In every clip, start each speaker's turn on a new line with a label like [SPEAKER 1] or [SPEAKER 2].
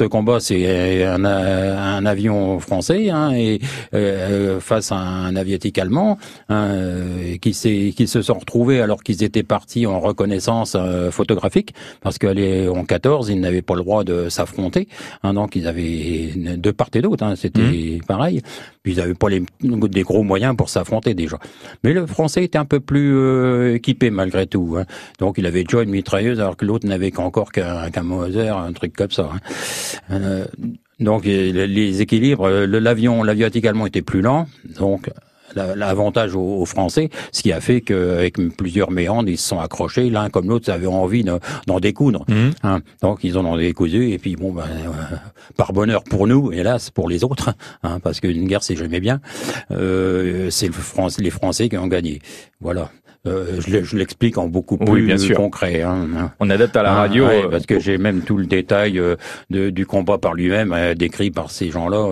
[SPEAKER 1] Ce combat, c'est un, un, avion français hein, et euh, face à un aviatique allemand hein, qui, qui se sont retrouvés alors qu'ils étaient partis en reconnaissance euh, photographique parce qu'en 14, ils n'avaient pas le droit de s'affronter. Hein, donc ils avaient de part et d'autre, hein, c'était mmh. pareil. Puis ils n'avaient pas les, des gros moyens pour s'affronter déjà. Mais le français était un peu plus euh, équipé malgré tout. Hein. Donc il avait déjà une mitrailleuse alors que l'autre n'avait qu'encore qu'un qu Moser, un truc comme ça. Euh, donc les équilibres, l'avion, l'aviatique allemand était plus lent, donc l'avantage aux, Français, ce qui a fait qu'avec plusieurs méandres, ils se sont accrochés, l'un comme l'autre avaient envie d'en découdre. Mmh. Hein. Donc ils en ont décousu, et puis bon, ben, euh, par bonheur pour nous, hélas pour les autres, hein, parce qu'une guerre c'est jamais bien, euh, c'est le les Français qui ont gagné. Voilà. Euh, je l'explique en beaucoup plus
[SPEAKER 2] bien sûr.
[SPEAKER 1] concret. Hein.
[SPEAKER 2] On adapte à la ah, radio.
[SPEAKER 1] Euh, parce que j'ai même tout le détail euh, de, du combat par lui-même, décrit par ces gens-là.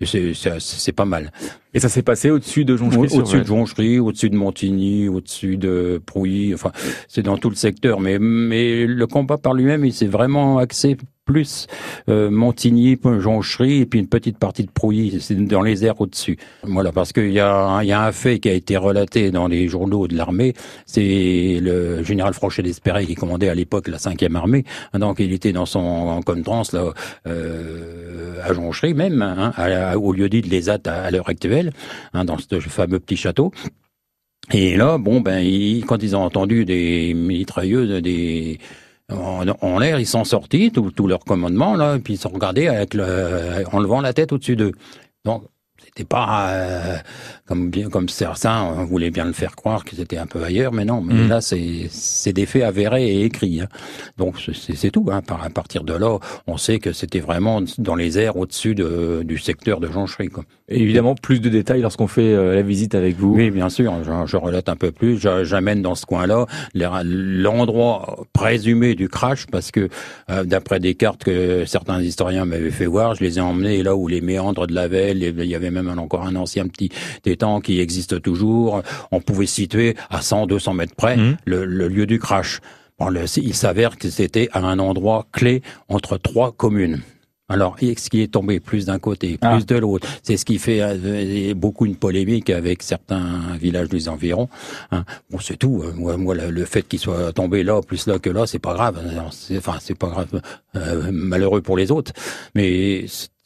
[SPEAKER 1] c'est pas mal.
[SPEAKER 2] Et ça s'est passé au-dessus de Jonchery
[SPEAKER 1] Au-dessus de Jonchery, au-dessus de Montigny, au-dessus de Prouilly. Enfin, c'est dans tout le secteur. Mais, mais le combat par lui-même, il s'est vraiment axé plus euh, Montigny, Jonchery et puis une petite partie de Prouilly, c'est dans les airs au-dessus. Voilà, parce qu'il y y a un fait qui a été relaté dans les journaux de l'armée, c'est le général Franchet d'Espéré qui commandait à l'époque la 5e armée, donc il était dans son trans là euh, à Jonchery même, hein, au lieu dit de l'ESAT à, l'heure actuelle, hein, dans ce fameux petit château. Et là, bon, ben, quand ils ont entendu des mitrailleuses, des en, l'air, ils sont sortis, tout, leur commandement, là, puis ils sont regardés avec le, en levant la tête au-dessus d'eux. C'était pas euh, comme bien comme certains on voulait bien le faire croire que c'était un peu ailleurs, mais non. Mais mm. là, c'est c'est des faits avérés et écrits. Hein. Donc c'est tout. Hein. À partir de là, on sait que c'était vraiment dans les airs au-dessus de, du secteur de Jonchery.
[SPEAKER 2] Évidemment, plus de détails lorsqu'on fait euh, la visite avec vous.
[SPEAKER 1] Oui, bien sûr. Je, je relate un peu plus. J'amène dans ce coin-là l'endroit présumé du crash parce que euh, d'après des cartes que certains historiens m'avaient fait voir, je les ai emmenés là où les méandres de la Velle, il y avait même encore un ancien petit étang qui existe toujours. On pouvait situer à 100, 200 mètres près mmh. le, lieu du crash. il s'avère que c'était à un endroit clé entre trois communes. Alors, ce qui est tombé plus d'un côté, plus ah. de l'autre, c'est ce qui fait euh, beaucoup une polémique avec certains villages des environs. Hein. Bon, c'est tout. Moi, moi le, fait qu'il soit tombé là, plus là que là, c'est pas grave. Enfin, c'est pas grave, euh, malheureux pour les autres. Mais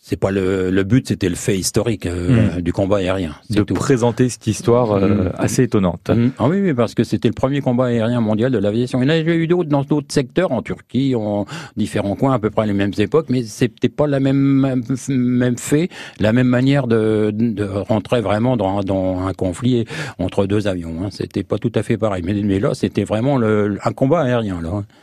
[SPEAKER 1] c'est pas le, le but, c'était le fait historique euh, hmm. du combat aérien.
[SPEAKER 2] De présenter cette histoire euh, hmm. assez étonnante.
[SPEAKER 1] Hmm. Ah oui, oui, parce que c'était le premier combat aérien mondial de l'aviation. Il y en a eu d'autres dans d'autres secteurs, en Turquie, en différents coins, à peu près les mêmes époques, mais c'était pas la même même fait, la même manière de, de rentrer vraiment dans, dans un conflit entre deux avions. Hein. C'était pas tout à fait pareil, mais, mais là, c'était vraiment le, un combat aérien là. Hein.